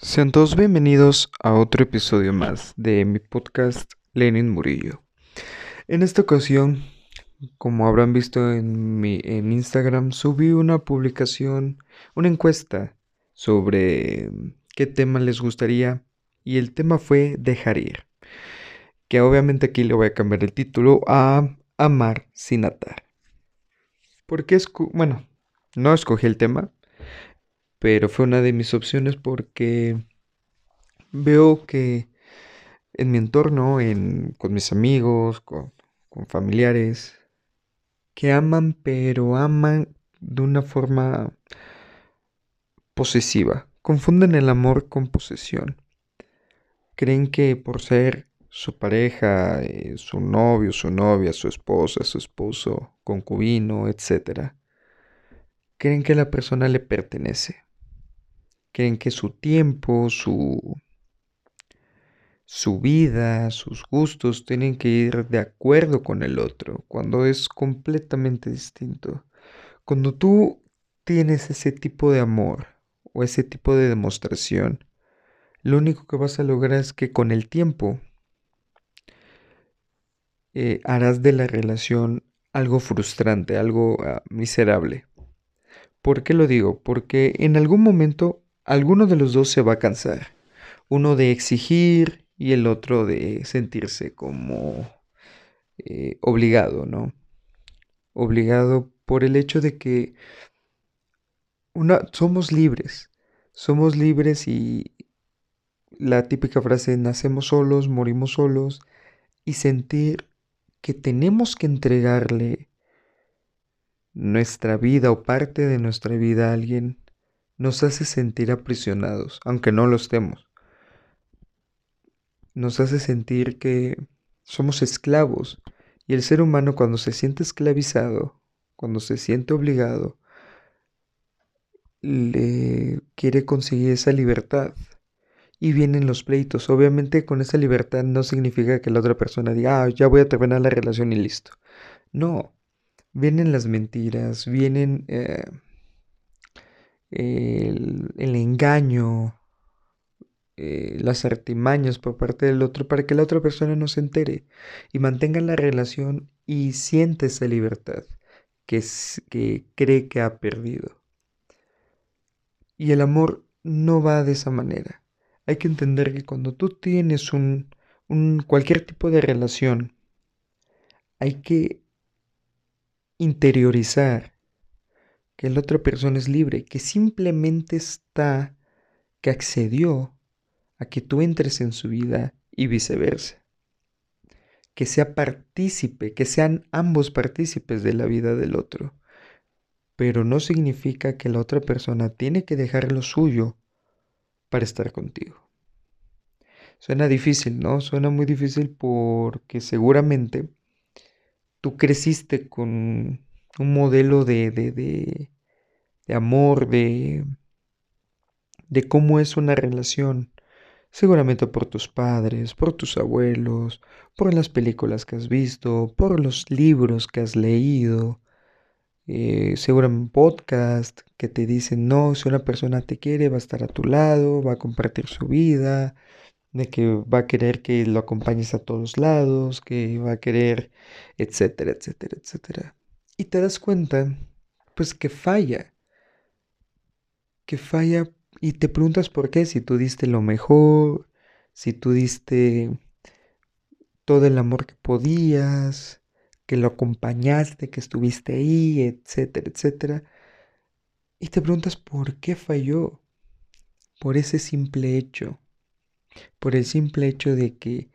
Sean todos bienvenidos a otro episodio más de mi podcast Lenin Murillo. En esta ocasión, como habrán visto en mi en Instagram, subí una publicación, una encuesta sobre qué tema les gustaría y el tema fue dejar ir. Que obviamente aquí le voy a cambiar el título a Amar sin atar. Porque bueno, no escogí el tema, pero fue una de mis opciones porque veo que en mi entorno, en, con mis amigos, con, con familiares, que aman, pero aman de una forma posesiva. Confunden el amor con posesión. Creen que por ser su pareja, eh, su novio, su novia, su esposa, su esposo, concubino, etc., creen que la persona le pertenece creen que su tiempo, su, su vida, sus gustos tienen que ir de acuerdo con el otro, cuando es completamente distinto. Cuando tú tienes ese tipo de amor o ese tipo de demostración, lo único que vas a lograr es que con el tiempo eh, harás de la relación algo frustrante, algo ah, miserable. ¿Por qué lo digo? Porque en algún momento alguno de los dos se va a cansar. Uno de exigir y el otro de sentirse como eh, obligado, ¿no? Obligado por el hecho de que una, somos libres. Somos libres y la típica frase nacemos solos, morimos solos y sentir que tenemos que entregarle nuestra vida o parte de nuestra vida a alguien nos hace sentir aprisionados, aunque no lo estemos. Nos hace sentir que somos esclavos y el ser humano cuando se siente esclavizado, cuando se siente obligado, le quiere conseguir esa libertad. Y vienen los pleitos. Obviamente con esa libertad no significa que la otra persona diga, ah, ya voy a terminar la relación y listo. No, vienen las mentiras, vienen eh, el, engaño, eh, las artimañas por parte del otro para que la otra persona no se entere y mantenga la relación y siente esa libertad que, que cree que ha perdido. Y el amor no va de esa manera. Hay que entender que cuando tú tienes un cualquier tipo de relación, hay que interiorizar que la otra persona es libre, que simplemente está, que accedió a que tú entres en su vida y viceversa. Que sea partícipe, que sean ambos partícipes de la vida del otro. Pero no significa que la otra persona tiene que dejar lo suyo para estar contigo. Suena difícil, ¿no? Suena muy difícil porque seguramente tú creciste con un modelo de, de, de, de amor, de, de cómo es una relación. Seguramente por tus padres, por tus abuelos, por las películas que has visto, por los libros que has leído, eh, seguramente podcast que te dicen, no, si una persona te quiere, va a estar a tu lado, va a compartir su vida, de que va a querer que lo acompañes a todos lados, que va a querer, etcétera, etcétera, etcétera y te das cuenta, pues que falla, que falla y te preguntas por qué, si tú diste lo mejor, si tú diste todo el amor que podías, que lo acompañaste, que estuviste ahí, etcétera, etcétera. Y te preguntas por qué falló, por ese simple hecho, por el simple hecho de que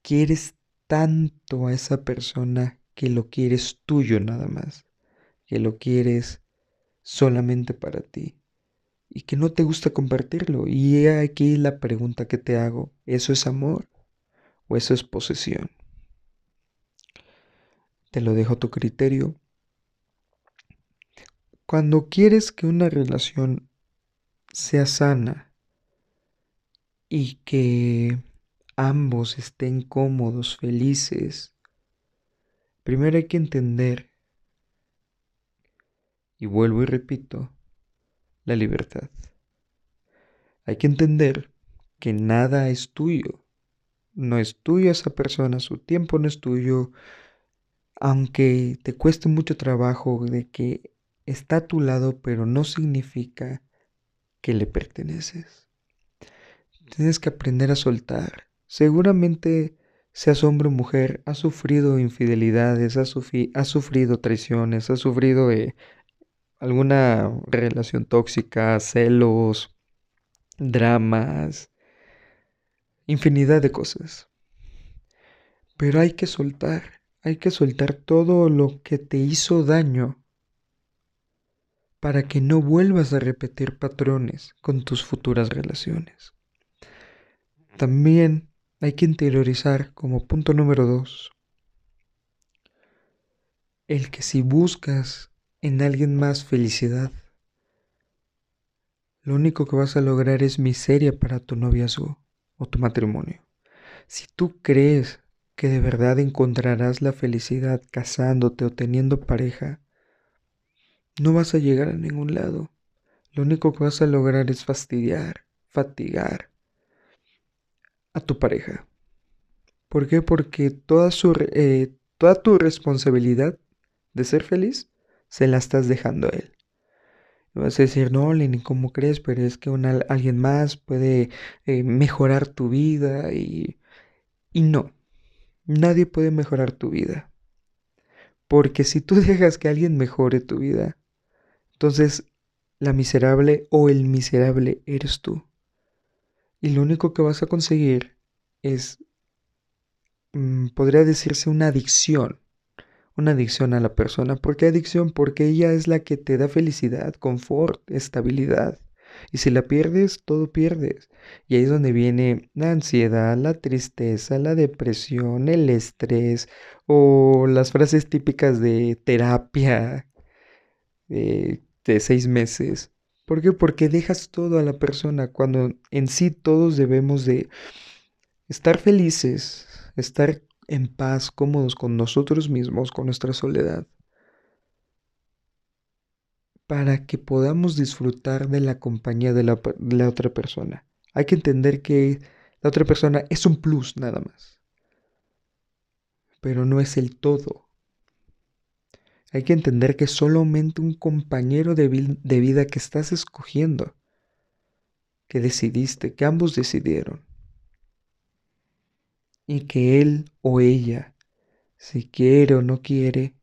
quieres tanto a esa persona que lo quieres tuyo nada más, que lo quieres solamente para ti y que no te gusta compartirlo. Y aquí la pregunta que te hago, ¿eso es amor o eso es posesión? Te lo dejo a tu criterio. Cuando quieres que una relación sea sana y que ambos estén cómodos, felices, Primero hay que entender, y vuelvo y repito, la libertad. Hay que entender que nada es tuyo. No es tuyo esa persona, su tiempo no es tuyo. Aunque te cueste mucho trabajo de que está a tu lado, pero no significa que le perteneces. Tienes que aprender a soltar. Seguramente seas hombre o mujer, has sufrido infidelidades, has, sufrido traiciones, has sufrido eh, alguna relación tóxica, celos, dramas, infinidad de cosas. Pero hay que soltar, hay que soltar todo lo que te hizo daño para que no vuelvas a repetir patrones con tus futuras relaciones. También hay que interiorizar como punto número dos el que si buscas en alguien más felicidad, lo único que vas a lograr es miseria para tu noviazgo o tu matrimonio. Si tú crees que de verdad encontrarás la felicidad casándote o teniendo pareja, no vas a llegar a ningún lado. Lo único que vas a lograr es fastidiar, fatigar a tu pareja. ¿Por qué? Porque toda, su, eh, toda tu responsabilidad de ser feliz se la estás dejando a él. Vas a decir, no, Lenny, ¿cómo crees? Pero es que alguien más puede eh, mejorar tu vida y, y no, nadie puede mejorar tu vida. Porque si tú dejas que alguien mejore tu vida, entonces, la miserable o el miserable eres tú. Y lo único que vas a conseguir es, mm, podría decirse, una adicción. Una adicción a la persona. ¿Por qué adicción? Porque ella es la que te da felicidad, confort, estabilidad. Y si la pierdes, todo pierdes. Y ahí es donde viene la ansiedad, la tristeza, la depresión, el estrés o las frases típicas de terapia, de seis meses. ¿Por qué? Porque dejas todo a la persona cuando en sí todos debemos de estar felices, estar en paz, cómodos con nosotros mismos, con nuestra soledad, para que podamos disfrutar de la compañía de la, de la otra persona. Hay que entender que la otra persona es un plus nada más, pero no es el todo. Hay que entender que solamente un compañero de, vida que estás escogiendo, que decidiste, que ambos decidieron, y que él o ella, si quiere o no quiere,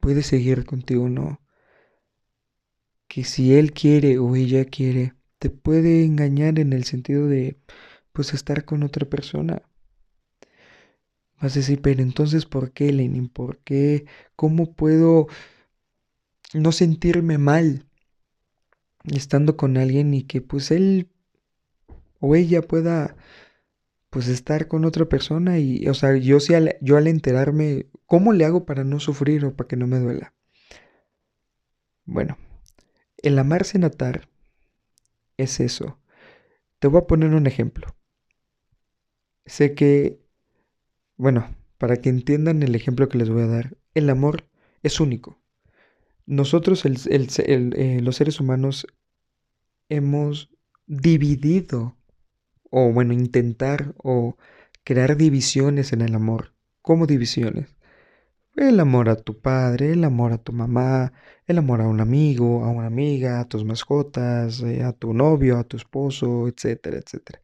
puede seguir contigo o no. Que si él quiere o ella quiere, te puede engañar en el sentido de, pues, estar con otra persona. Vas a decir, pero entonces, ¿por qué, Lenin? ¿Por qué? ¿Cómo puedo no sentirme mal estando con alguien y que pues él o ella pueda pues estar con otra persona y, o sea, yo, al, yo al enterarme, ¿cómo le hago para no sufrir o para que no me duela? Bueno, el amarse natar es eso. Te voy a poner un ejemplo. Sé que bueno, para que entiendan el ejemplo que les voy a dar, el amor es único. Nosotros, eh, los seres humanos, hemos dividido, o bueno, intentar o crear divisiones en el amor. ¿Cómo divisiones? El amor a tu padre, el amor a tu mamá, el amor a un amigo, a una amiga, a tus mascotas, eh, a tu novio, a tu esposo, etcétera, etcétera.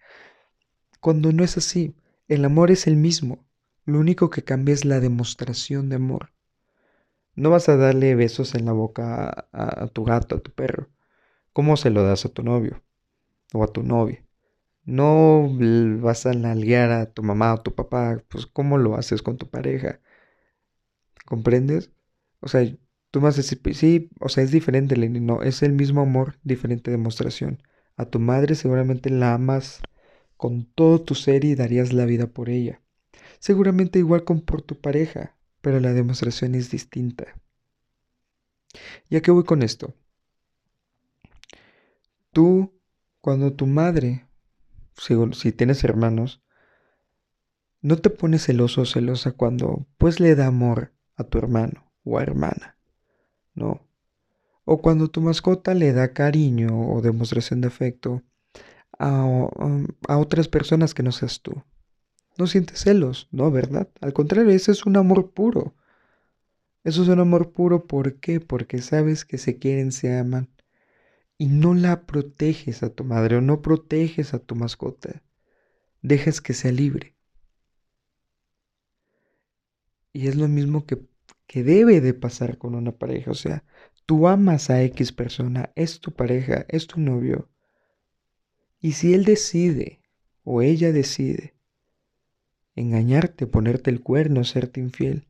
Cuando no es así, el amor es el mismo. Lo único que cambia es la demostración de amor. No vas a darle besos en la boca a, tu gato, a tu perro. ¿Cómo se lo das a tu novio o a tu novia? No vas a nalguear a tu mamá o tu papá, pues ¿cómo lo haces con tu pareja? ¿Comprendes? O sea, tú a decir, pues sí, o sea, es diferente, Lenny, no, es el mismo amor, diferente demostración. A tu madre seguramente la amas con todo tu ser y darías la vida por ella. Seguramente igual con por tu pareja, pero la demostración es distinta. ¿Y a qué voy con esto? Tú, cuando tu madre, si, si tienes hermanos, no te pones celoso o celosa cuando pues le da amor a tu hermano o a hermana, ¿no? O cuando tu mascota le da cariño o demostración de afecto a, otras personas que no seas tú. No sientes celos, no, ¿verdad? Al contrario, ese es un amor puro. Eso es un amor puro, ¿por qué? Porque sabes que se quieren, se aman. Y no la proteges a tu madre o no proteges a tu mascota. Dejas que sea libre. Y es lo mismo que, que debe de pasar con una pareja. O sea, tú amas a X persona, es tu pareja, es tu novio. Y si él decide o ella decide engañarte, ponerte el cuerno, serte infiel,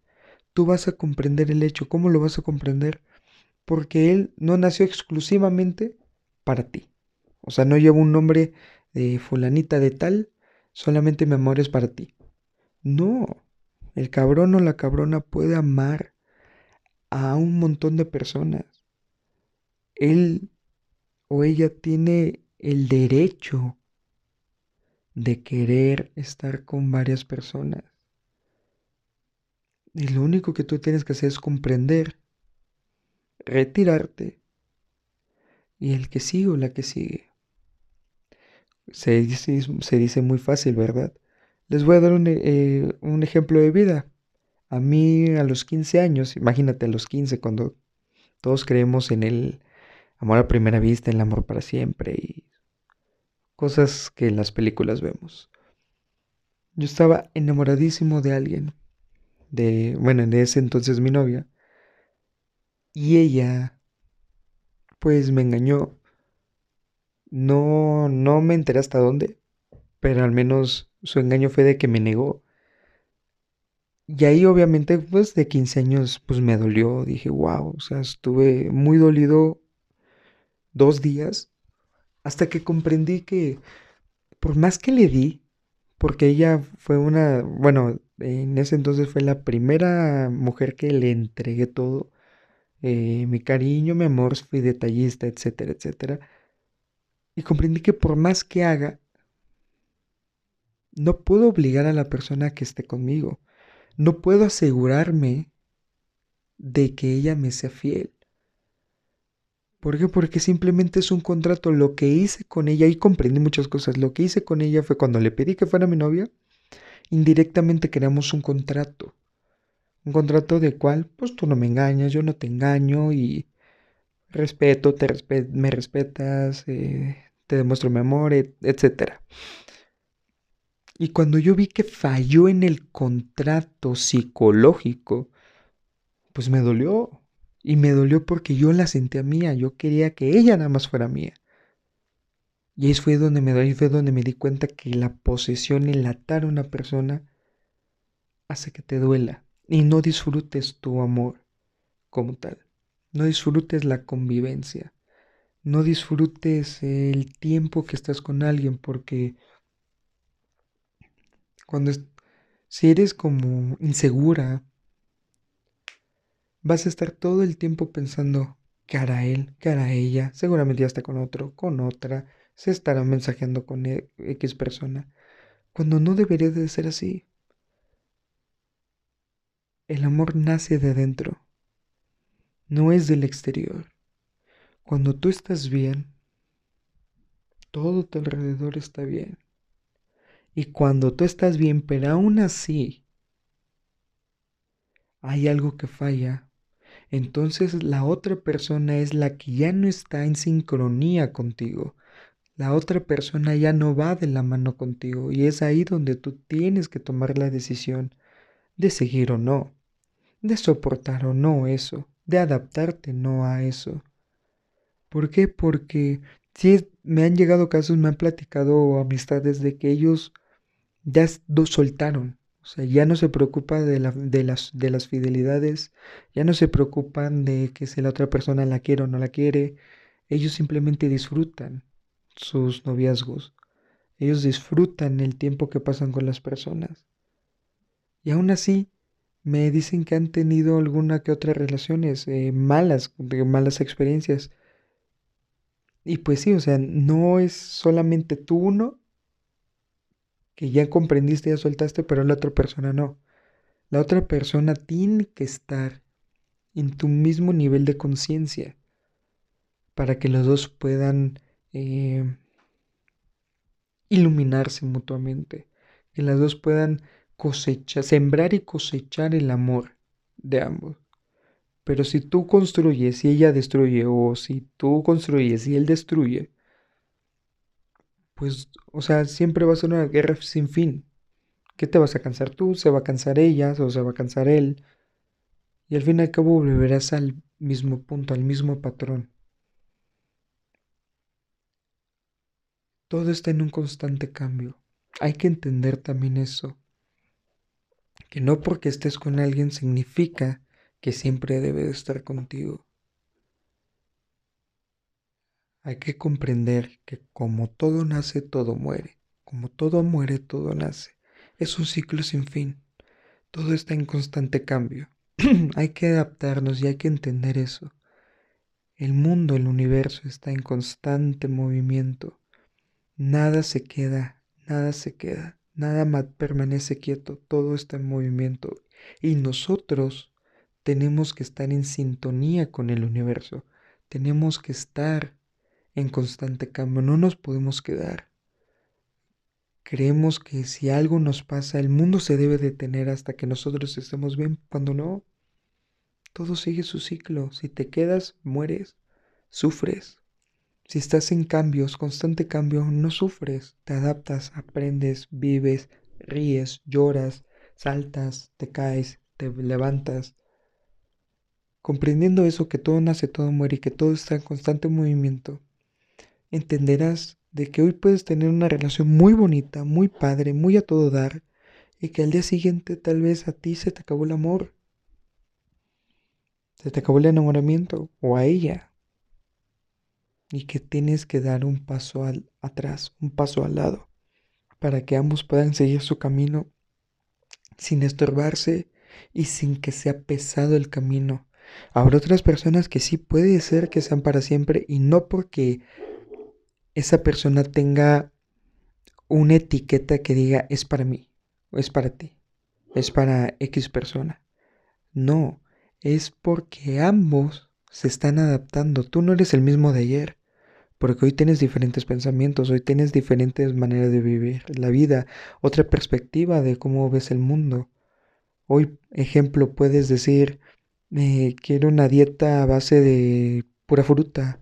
tú vas a comprender el hecho. ¿Cómo lo vas a comprender? Porque él no nació exclusivamente para ti. O sea, no lleva un nombre de fulanita de tal, solamente mi amor es para ti. No, el cabrón o la cabrona puede amar a un montón de personas. Él o ella tiene el derecho de querer estar con varias personas. Y lo único que tú tienes que hacer es comprender, retirarte y el que sigue o la que sigue. Se dice, se dice muy fácil, ¿verdad? Les voy a dar un, eh, un ejemplo de vida. A mí a los 15 años, imagínate a los 15 cuando todos creemos en el amor a primera vista, el amor para siempre y cosas que en las películas vemos. Yo estaba enamoradísimo de alguien, de, bueno, en ese entonces mi novia, y ella, pues me engañó. No, no me enteré hasta dónde, pero al menos su engaño fue de que me negó. Y ahí obviamente, pues de 15 años, pues me dolió, dije, wow, o sea, estuve muy dolido dos días hasta que comprendí que por más que le di, porque ella fue una, bueno, en ese entonces fue la primera mujer que le entregué todo, eh, mi cariño, mi amor, fui detallista, etcétera, etcétera. Y comprendí que por más que haga, no puedo obligar a la persona a que esté conmigo. No puedo asegurarme de que ella me sea fiel. ¿Por qué? Porque simplemente es un contrato. Lo que hice con ella, y comprendí muchas cosas, lo que hice con ella fue cuando le pedí que fuera mi novia, indirectamente creamos un contrato. Un contrato de cual, pues tú no me engañas, yo no te engaño y respeto, te me respetas, eh, te demuestro mi amor, etc. Y cuando yo vi que falló en el contrato psicológico, pues me dolió. Y me dolió porque yo la sentía mía, yo quería que ella nada más fuera mía. Y ahí fue donde me, ahí fue donde me di cuenta que la posesión, el atar a una persona, hace que te duela y no disfrutes tu amor como tal. No disfrutes la convivencia. No disfrutes el tiempo que estás con alguien porque cuando si eres como insegura, vas a estar todo el tiempo pensando que hará él, que hará ella, seguramente ya está con otro, con otra, se estará mensajeando con e, X persona, cuando no debería de ser así. El amor nace de dentro, no es del exterior. Cuando tú estás bien, todo tu alrededor está bien. Y cuando tú estás bien, pero aún así hay algo que falla, entonces la otra persona es la que ya no está en sincronía contigo. La otra persona ya no va de la mano contigo y es ahí donde tú tienes que tomar la decisión de seguir o no, de soportar o no eso, de adaptarte no a eso. ¿Por qué? Porque si me han llegado casos, me han platicado amistades de que ellos ya soltaron, o sea, ya no se preocupa de, la, de, las, de las fidelidades, ya no se preocupan de que si la otra persona la quiere o no la quiere. Ellos simplemente disfrutan sus noviazgos. Ellos disfrutan el tiempo que pasan con las personas. Y aún así, me dicen que han tenido alguna que otra relaciones eh, malas, malas experiencias. Y pues sí, o sea, no es solamente tú uno que ya comprendiste, ya soltaste, pero la otra persona no. La otra persona tiene que estar en tu mismo nivel de conciencia para que los dos puedan eh, iluminarse mutuamente, que las dos puedan cosechar, sembrar y cosechar el amor de ambos. Pero si tú construyes y ella destruye, o si tú construyes y él destruye, pues, o sea, siempre va a ser una guerra sin fin. ¿Qué te vas a cansar tú? ¿Se va a cansar ella? ¿O se va a cansar él? Y al fin y al cabo volverás al mismo punto, al mismo patrón. Todo está en un constante cambio. Hay que entender también eso. Que no porque estés con alguien significa que siempre debe de estar contigo. Hay que comprender que como todo nace, todo muere. Como todo muere, todo nace. Es un ciclo sin fin. Todo está en constante cambio. hay que adaptarnos y hay que entender eso. El mundo, el universo está en constante movimiento. Nada se queda, nada se queda, nada permanece quieto, todo está en movimiento. Y nosotros tenemos que estar en sintonía con el universo, tenemos que estar en constante cambio, no nos podemos quedar. Creemos que si algo nos pasa, el mundo se debe detener hasta que nosotros estemos bien, cuando no, todo sigue su ciclo. Si te quedas, mueres, sufres, si estás en cambios, constante cambio, no sufres, te adaptas, aprendes, vives, ríes, lloras, saltas, te caes, te levantas. Comprendiendo eso, que todo nace, todo muere y que todo está en constante movimiento, entenderás de que hoy puedes tener una relación muy bonita, muy padre, muy a todo dar, y que al día siguiente tal vez a ti se te acabó el amor, se te acabó el enamoramiento, o a ella, y que tienes que dar un paso al, atrás, un paso al lado, para que ambos puedan seguir su camino sin estorbarse y sin que sea pesado el camino. Habrá otras personas que sí puede ser que sean para siempre y no porque esa persona tenga una etiqueta que diga es para mí o es para ti, es para X persona. No, es porque ambos se están adaptando. Tú no eres el mismo de ayer porque hoy tienes diferentes pensamientos, hoy tienes diferentes maneras de vivir la vida, otra perspectiva de cómo ves el mundo. Hoy, ejemplo, puedes decir, eh, quiero una dieta a base de pura fruta,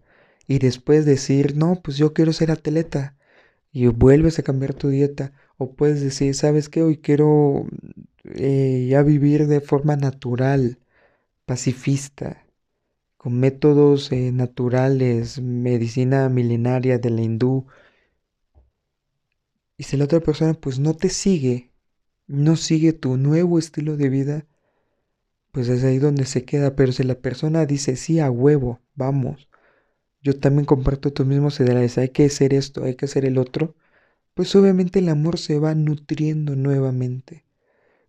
y después decir, no, pues yo quiero ser atleta, y vuelves a cambiar tu dieta, o puedes decir, ¿sabes qué? Hoy quiero eh, ya vivir de forma natural, pacifista, con métodos eh, naturales, medicina milenaria de la hindú. Y si la otra persona pues no te sigue, no sigue tu nuevo estilo de vida, pues es ahí donde se queda. Pero si la persona dice, sí, a huevo, vamos, yo también comparto tus mismos ideales, hay que hacer esto, hay que hacer el otro, pues obviamente el amor se va nutriendo nuevamente.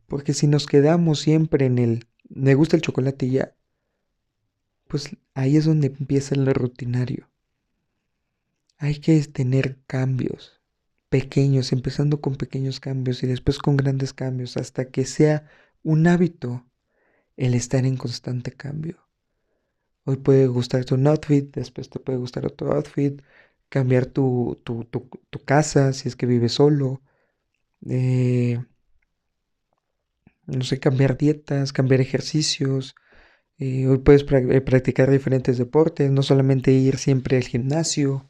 Porque si nos quedamos siempre en el, me gusta el chocolate y ya, pues ahí es donde empieza el rutinario. Hay que tener cambios pequeños, empezando con pequeños cambios y después con grandes cambios, hasta que sea un hábito el estar en constante cambio. Hoy puede gustarte un outfit, después te puede gustar otro outfit, cambiar tu, tu, casa si es que vives solo, eh, no sé, cambiar dietas, cambiar ejercicios, eh, hoy puedes eh, practicar diferentes deportes, no solamente ir siempre al gimnasio.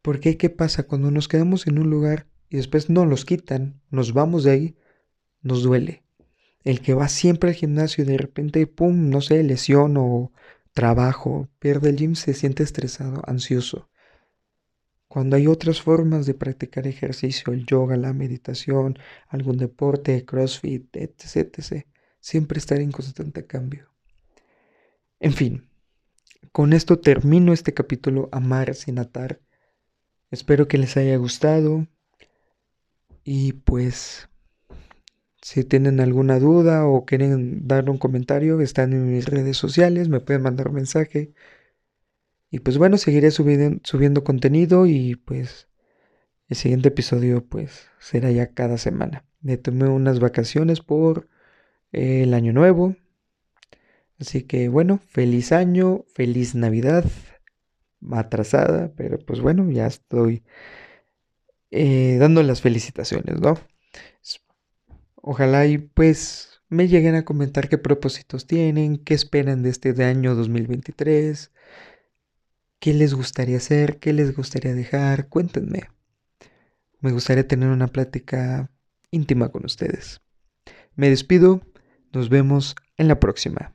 Porque ¿qué pasa cuando nos quedamos en un lugar y después nos los quitan, nos vamos de ahí? Nos duele. El que va siempre al gimnasio y de repente, pum, no sé, lesión o trabajo, pierde el gym, se siente estresado, ansioso. Cuando hay otras formas de practicar ejercicio, el yoga, la meditación, algún deporte, crossfit, etc., etc., siempre estar en constante cambio. En fin, con esto termino este capítulo Amar sin atar. Espero que les haya gustado. Y pues, si tienen alguna duda o quieren dar un comentario, están en mis redes sociales, me pueden mandar un mensaje. Y pues bueno, seguiré subiendo, contenido y pues el siguiente episodio pues será ya cada semana. Me tomé unas vacaciones por el año nuevo Así que bueno, feliz año, feliz Navidad, atrasada, pero pues bueno, ya estoy eh, dando las felicitaciones, ¿no? Ojalá y pues me lleguen a comentar qué propósitos tienen, qué esperan de este año 2023, qué les gustaría hacer, qué les gustaría dejar, cuéntenme. Me gustaría tener una plática íntima con ustedes. Me despido, nos vemos en la próxima.